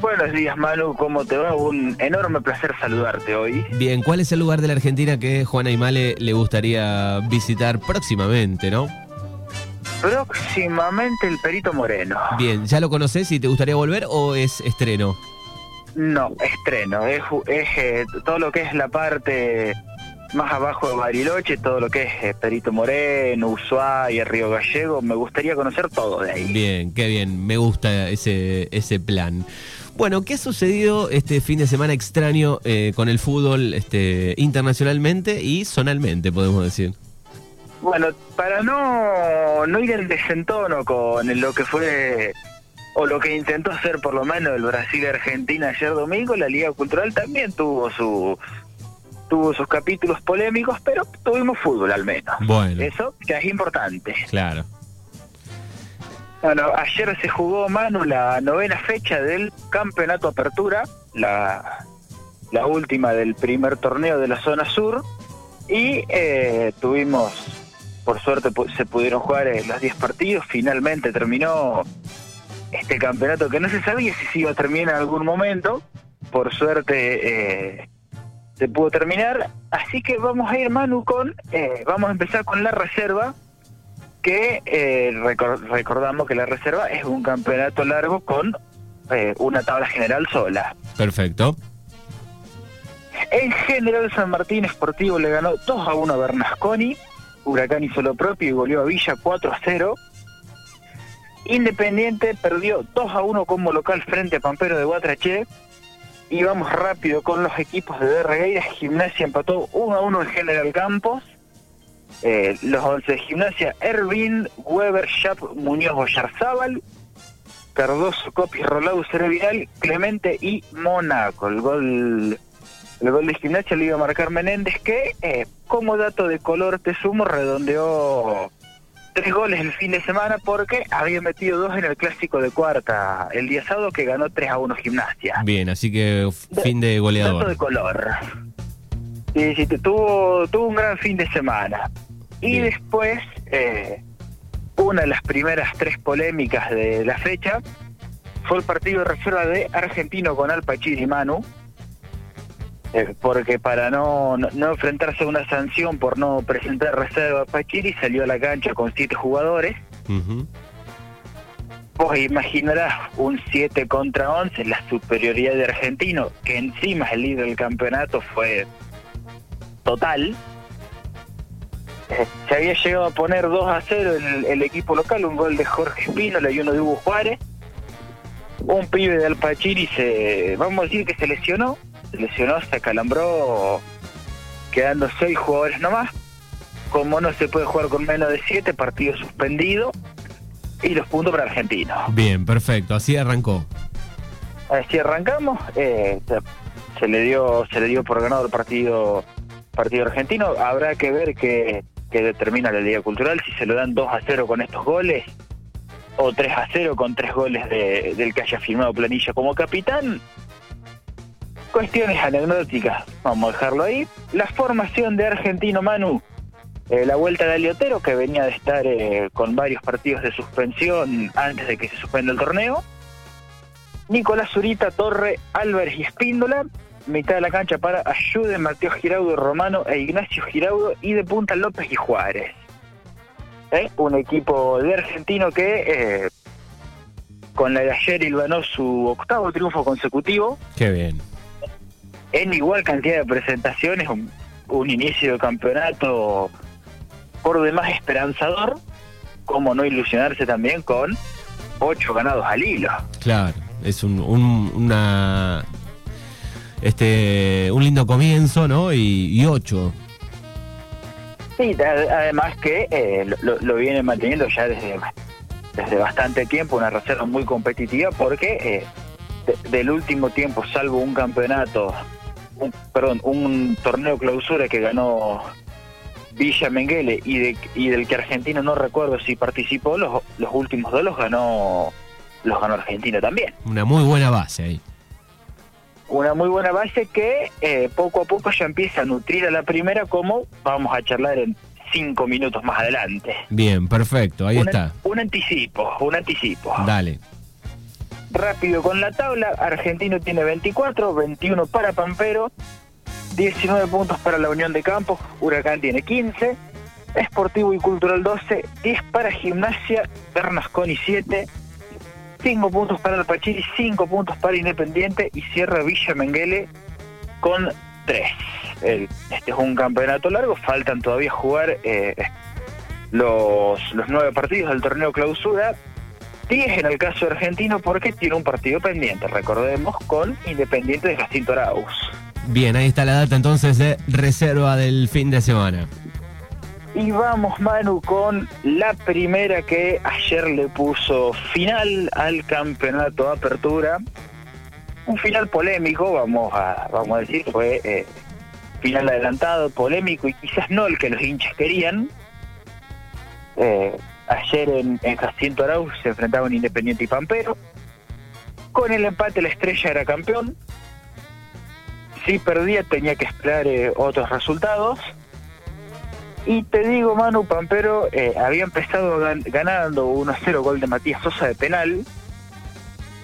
Buenos días, Manu. ¿Cómo te va? Un enorme placer saludarte hoy. Bien, ¿cuál es el lugar de la Argentina que Juana Imale le gustaría visitar próximamente, no? Próximamente el Perito Moreno. Bien, ¿ya lo conoces y te gustaría volver o es estreno? No, estreno. Es, es eh, todo lo que es la parte más abajo de Bariloche, todo lo que es eh, Perito Moreno, Ushuaia, Río Gallego. Me gustaría conocer todo de ahí. Bien, qué bien. Me gusta ese, ese plan. Bueno, ¿qué ha sucedido este fin de semana extraño eh, con el fútbol este, internacionalmente y zonalmente, podemos decir? Bueno, para no, no ir en desentono con lo que fue o lo que intentó hacer por lo menos el Brasil-Argentina ayer domingo, la Liga Cultural también tuvo su tuvo sus capítulos polémicos, pero tuvimos fútbol al menos. Bueno. Eso ya es importante. Claro. Bueno, ayer se jugó, Manu, la novena fecha del Campeonato Apertura, la, la última del primer torneo de la zona sur, y eh, tuvimos, por suerte se pudieron jugar eh, los 10 partidos, finalmente terminó este campeonato que no se sabía si se iba a terminar en algún momento, por suerte eh, se pudo terminar, así que vamos a ir Manu con, vamos a empezar con la reserva, que eh, recordamos que la reserva es un campeonato largo con eh, una tabla general sola. Perfecto. En general San Martín Esportivo le ganó 2 a 1 a Bernasconi, Huracán hizo lo propio y goleó a Villa 4 a 0. Independiente perdió 2 a 1 como local frente a Pampero de Guatraché. Y vamos rápido con los equipos de Regueira. Gimnasia empató 1 a 1 en General Campos. Eh, los 11 de gimnasia, Ervin, Weber, Shap, Muñoz, Boyarzábal, Cardoso, Copis, Rolado, Cervinal, Clemente y Monaco. El gol, el gol de gimnasia lo iba a marcar Menéndez, que eh, como dato de color te sumo, redondeó tres goles el fin de semana porque había metido dos en el clásico de cuarta el día sábado que ganó 3 a 1 gimnasia. Bien, así que fin de goleador. Dato de color. Sí, sí, tuvo, tuvo un gran fin de semana. Y después, eh, una de las primeras tres polémicas de la fecha fue el partido de reserva de Argentino con Alpachiri y Manu, eh, porque para no, no, enfrentarse a una sanción por no presentar reserva a Pachiri salió a la cancha con siete jugadores. Vos imaginarás un 7 contra 11, la superioridad de Argentino, que encima es el líder del campeonato, fue total se había llegado a poner 2 a 0 el, el equipo local, un gol de Jorge Espínola y uno de Hugo Juárez. Un pibe de Alpachiri se, vamos a decir que se lesionó, lesionó, se acalambró, quedando seis jugadores nomás. Como no se puede jugar con menos de 7, partido suspendido y los puntos para Argentina. Bien, perfecto, así arrancó. Así arrancamos, eh, se, le dio se le dio por ganado el partido partido argentino. Habrá que ver que que determina la Liga Cultural, si se lo dan 2 a 0 con estos goles o 3 a 0 con tres goles de, del que haya firmado planilla como capitán. Cuestiones anecdóticas, vamos a dejarlo ahí. La formación de Argentino Manu, eh, la vuelta de Aliotero, que venía de estar eh, con varios partidos de suspensión antes de que se suspenda el torneo. Nicolás Zurita, Torre, Álvarez y Espíndola mitad de la cancha para Ayude, Mateo Giraudo, Romano e Ignacio Giraudo y de punta López y Juárez. ¿Eh? Un equipo de argentino que eh, con la de ayer ilvanó su octavo triunfo consecutivo. Qué bien. En igual cantidad de presentaciones, un, un inicio de campeonato por demás esperanzador, como no ilusionarse también con ocho ganados al hilo. Claro, es un, un, una este un lindo comienzo, ¿no? Y, ocho. Sí, además que eh, lo, viene manteniendo ya desde, desde bastante tiempo, una reserva muy competitiva, porque eh, del último tiempo, salvo un campeonato, un, perdón, un torneo clausura que ganó Villa Menguele y, de, y del que Argentino no recuerdo si participó, los, los últimos dos los ganó, los ganó Argentina también. Una muy buena base ahí una muy buena base que eh, poco a poco ya empieza a nutrir a la primera como vamos a charlar en cinco minutos más adelante. Bien, perfecto, ahí está. Un anticipo, un anticipo. Dale. Rápido con la tabla, Argentino tiene 24, 21 para Pampero, 19 puntos para la Unión de Campos, Huracán tiene 15, Esportivo y Cultural 12, 10 para Gimnasia, Bernasconi 7, 5 puntos para el Pachiri, 5 puntos para Independiente y cierra Villa Menguele con 3. este es un campeonato largo, faltan todavía jugar eh, los, los 9 partidos del torneo clausura, 10 en el caso argentino porque tiene un partido pendiente, recordemos, con Independiente de Jacinto Arauz. Bien, ahí está la data entonces de reserva del fin de semana. Y vamos, Manu, con la primera que ayer le puso final al campeonato Apertura. Un final polémico, vamos a, vamos a decir, fue eh, final adelantado, polémico y quizás no el que los hinchas querían. Eh, ayer en, Jacinto Arauz se enfrentaban Independiente y Pampero. Con el empate la estrella era campeón. Si perdía tenía que esperar eh, otros resultados y te digo, Manu Pampero eh, había empezado ganando 1-0 gol de Matías Sosa de penal.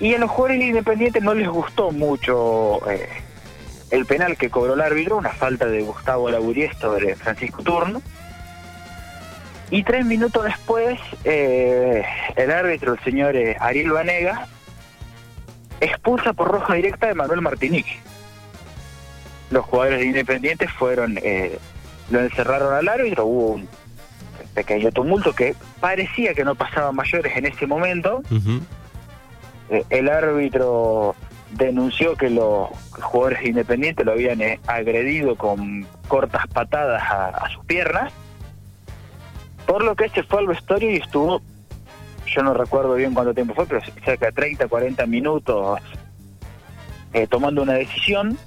Y a los jugadores independientes no les gustó mucho eh, el penal que cobró el árbitro, una falta de Gustavo Laburie sobre Francisco Turno. Y tres minutos después, eh, el árbitro, el señor Ariel Vanega, expulsa por roja directa de Manuel Martinique. Los jugadores de Independiente fueron lo encerraron al árbitro, hubo un pequeño tumulto que parecía que no pasaba mayores en ese momento. Eh, el árbitro denunció que los jugadores independientes lo habían eh, agredido con cortas patadas a, sus piernas, por lo que se fue al vestuario y estuvo, yo no recuerdo bien cuánto tiempo fue, pero cerca de 30, 40 minutos eh, tomando una decisión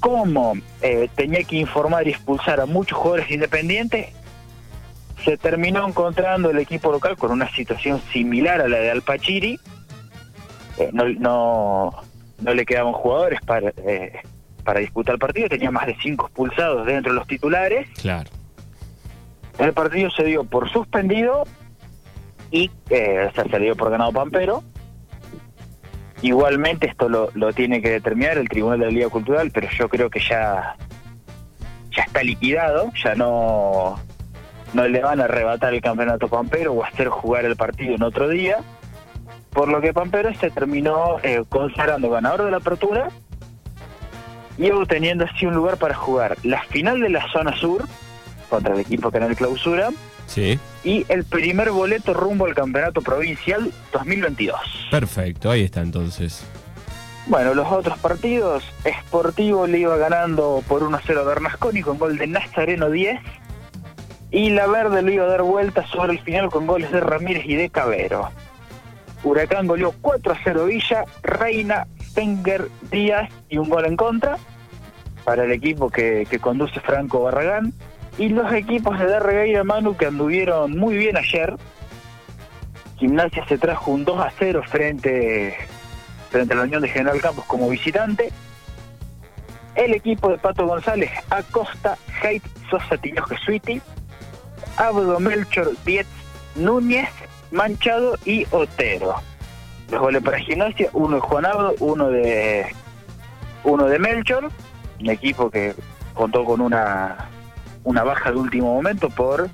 como eh, tenía que informar y expulsar a muchos jugadores independientes, se terminó encontrando el equipo local con una situación similar a la de Alpachiri. Eh, no, no, le quedaban jugadores para, eh, para disputar el partido, tenía más de cinco expulsados dentro de los titulares. Claro. El partido se dio por suspendido y se salió por ganado Pampero. Igualmente esto lo, tiene que determinar el Tribunal de la Liga Cultural, pero yo creo que ya, ya está liquidado, ya no, no le van a arrebatar el campeonato Pampero o hacer jugar el partido en otro día, por lo que Pampero se terminó eh, ganador de la apertura y obteniendo así un lugar para jugar la final de la zona sur contra el equipo que en el clausura Sí. Y el primer boleto rumbo al campeonato provincial 2022. Perfecto, ahí está entonces. Bueno, los otros partidos, Sportivo le iba ganando por 1-0 a Bernasconi con gol de Nazareno 10. Y la Verde le iba a dar vuelta sobre el final con goles de Ramírez y de Cabero. Huracán goleó 4-0 Villa, Reina, Fenger, Díaz y un gol en contra para el equipo que, que conduce Franco Barragán. Y los equipos de Darregueira Manu que anduvieron muy bien ayer. Gimnasia se trajo un 2 a 0 frente, frente a la Unión de General Campos como visitante. El equipo de Pato González, Acosta, Haidt, Sosa Tino Jesuiti, Abdo Melchor, Dietz, Núñez, Manchado y Otero. Los goles para Gimnasia, uno de Juan Abdo, uno de uno de Melchor, un equipo que contó con una una baja de último momento por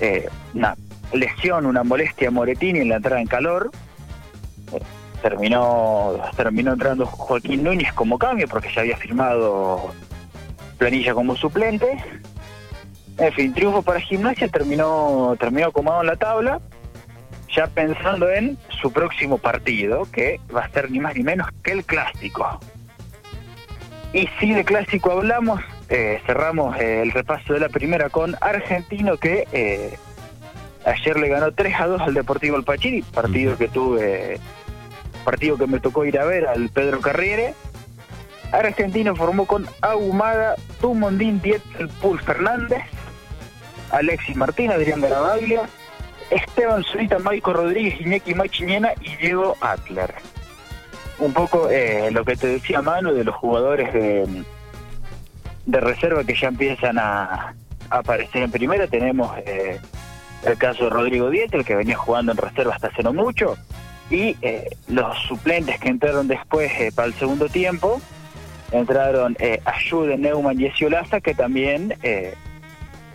eh, una lesión, una molestia Moretini en la entrada en calor. Eh, terminó, terminó entrando Joaquín Núñez como cambio porque ya había firmado planilla como suplente. En fin, triunfo para Gimnasia, terminó, terminó acomodado en la tabla, ya pensando en su próximo partido, que va a ser ni más ni menos que el clásico. Y si de clásico hablamos, eh, cerramos eh, el repaso de la primera con Argentino que eh, ayer le ganó 3 a 2 al Deportivo Alpachiri, partido que tuve, partido que me tocó ir a ver al Pedro Carriere. Argentino formó con Ahumada, Tumondín, Dietzel, Pul Fernández, Alexis Martín, Adrián Garabaglia, Esteban Zurita, Maico Rodríguez, Iñaki Machiñena y Diego Atler. Un poco lo que te decía Manu de los jugadores de de reserva que ya empiezan a, aparecer en primera. Tenemos eh, el caso de Rodrigo Dieter, que venía jugando en reserva hasta hace no mucho. y eh, los suplentes que entraron después eh, para el segundo tiempo entraron eh, Ayude, Neumann y Esiolaza que también eh,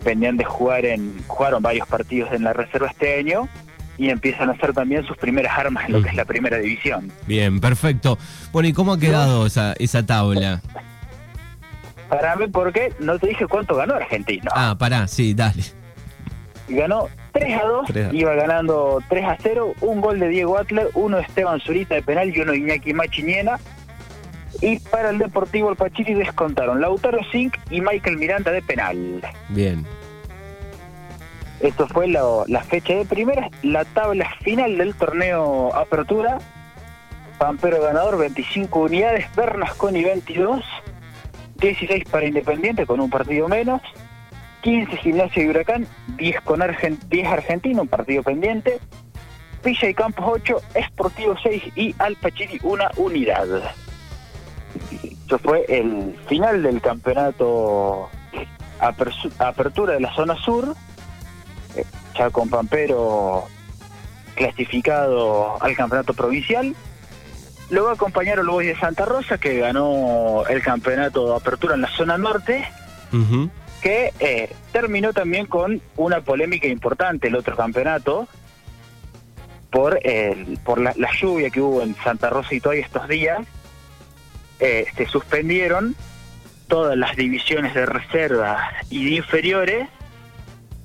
venían de jugar en jugaron varios partidos en la reserva este año y empiezan a hacer también sus primeras armas en lo que es la primera división. Bien, perfecto. Bueno, ¿y cómo ha quedado esa, esa tabla? Para mí, porque no te dije cuánto ganó Argentino. Ah, pará, sí, dale. Ganó 3 a 2, 3 a- iba ganando 3 a 0, un gol de Diego Atler, uno de Esteban Zurita de penal y uno de Iñaki Machiñena. Y para el Deportivo El Pachiri descontaron Lautaro Zink y Michael Miranda de penal. Bien. Esto fue lo- la fecha de primera, la tabla final del torneo Apertura. Pampero ganador, 25 unidades, Bernasconi 22, 16 para Independiente con un partido menos, 15 Gimnasia y Huracán, 10 con Argen- 10 Argentino, un partido pendiente, Villa y Campos 8, Esportivo 6 y Alpachiri una unidad. Eso fue el final del campeonato Apertura de la zona sur eh, ya con Pampero clasificado al campeonato provincial. Luego acompañaron los Boys de Santa Rosa, que ganó el campeonato de apertura en la zona norte, que eh, terminó también con una polémica importante el otro campeonato, por, el, por la, la lluvia que hubo en Santa Rosa y todavía estos días. eh, se suspendieron todas las divisiones de reserva y de inferiores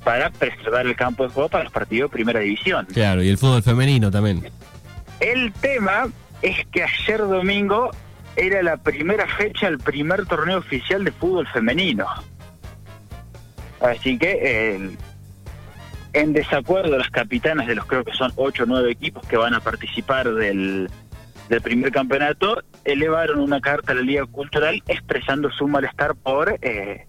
para preservar el campo de juego para los partidos de primera división. Claro, y el fútbol femenino también. El tema es que ayer domingo era la primera fecha, el primer torneo oficial de fútbol femenino. Así que eh, en desacuerdo las capitanas de los creo que son 8 o 9 equipos que van a participar del, del primer campeonato, elevaron una carta a la Liga Cultural expresando su malestar por eh,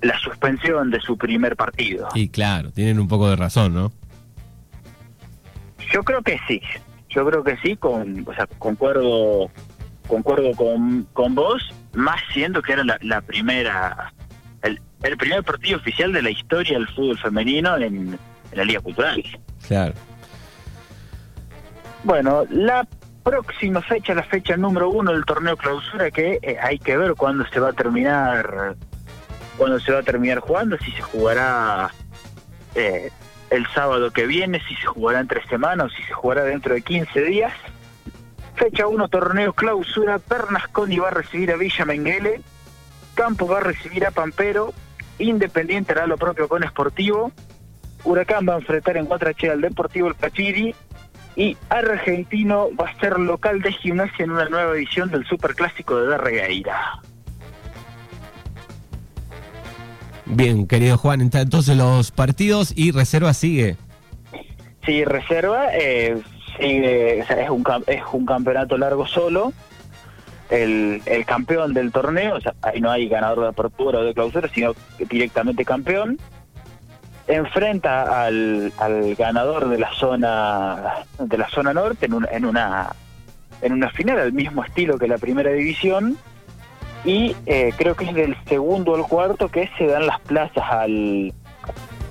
la suspensión de su primer partido. Y claro, tienen un poco de razón, ¿no? Yo creo que sí, yo creo que sí, con, o sea, concuerdo, concuerdo con, con vos, más siendo que era la, la primera, el, el primer partido oficial de la historia del fútbol femenino en, en la Liga Cultural. Claro. Bueno, la próxima fecha, la fecha número uno del torneo clausura, que eh, hay que ver cuándo se va a terminar, cuándo se va a terminar jugando, si se jugará eh, el sábado que viene, si se jugará entre semanas o si se jugará dentro de 15 días. Fecha 1, torneo clausura, Pernasconi va a recibir a Villa Menguele, Campos va a recibir a Pampero, Independiente hará lo propio con Sportivo, Huracán va a enfrentar en Guatrache al Deportivo El Pachiri y Argentino va a ser local de gimnasia en una nueva edición del Superclásico de Darregueira. Bien, querido Juan, ent- entonces los partidos y reserva sigue. Sí, reserva, eh, sigue, o sea, es, un, es un campeonato largo solo. El, el campeón del torneo, o ahí no hay ganador de apertura o de clausura, sino directamente campeón. Enfrenta al, al ganador de la zona de la zona norte en, un- en una en una final al mismo estilo que la primera división y eh, creo que es del segundo al cuarto que se dan las plazas al,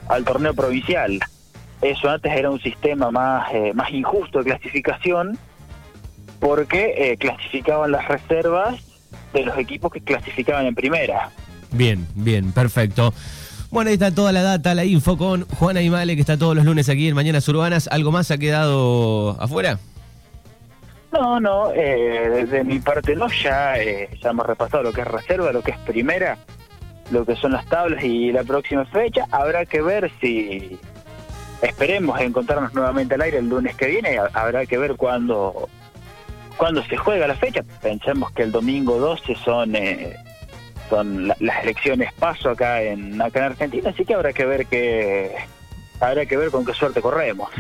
al torneo provincial. Eso antes era un sistema más, eh, más injusto de clasificación porque eh, clasificaban las reservas de los equipos que clasificaban en primera. Bien, bien, perfecto. Bueno, ahí está toda la data, la info con Juan Aymale, que está todos los lunes aquí en Mañanas Urbanas. ¿Algo más ha quedado afuera? No, no, eh, de mi parte no, ya, eh, ya hemos repasado lo que es reserva, lo que es primera, lo que son las tablas y la próxima fecha. Habrá que ver si esperemos encontrarnos nuevamente al aire el lunes que viene, ha- habrá que ver cuándo cuándo se juega la fecha. Pensemos que el domingo 12 son eh, son la- las elecciones paso acá en acá en Argentina, así que habrá que ver que habrá que ver con qué suerte corremos.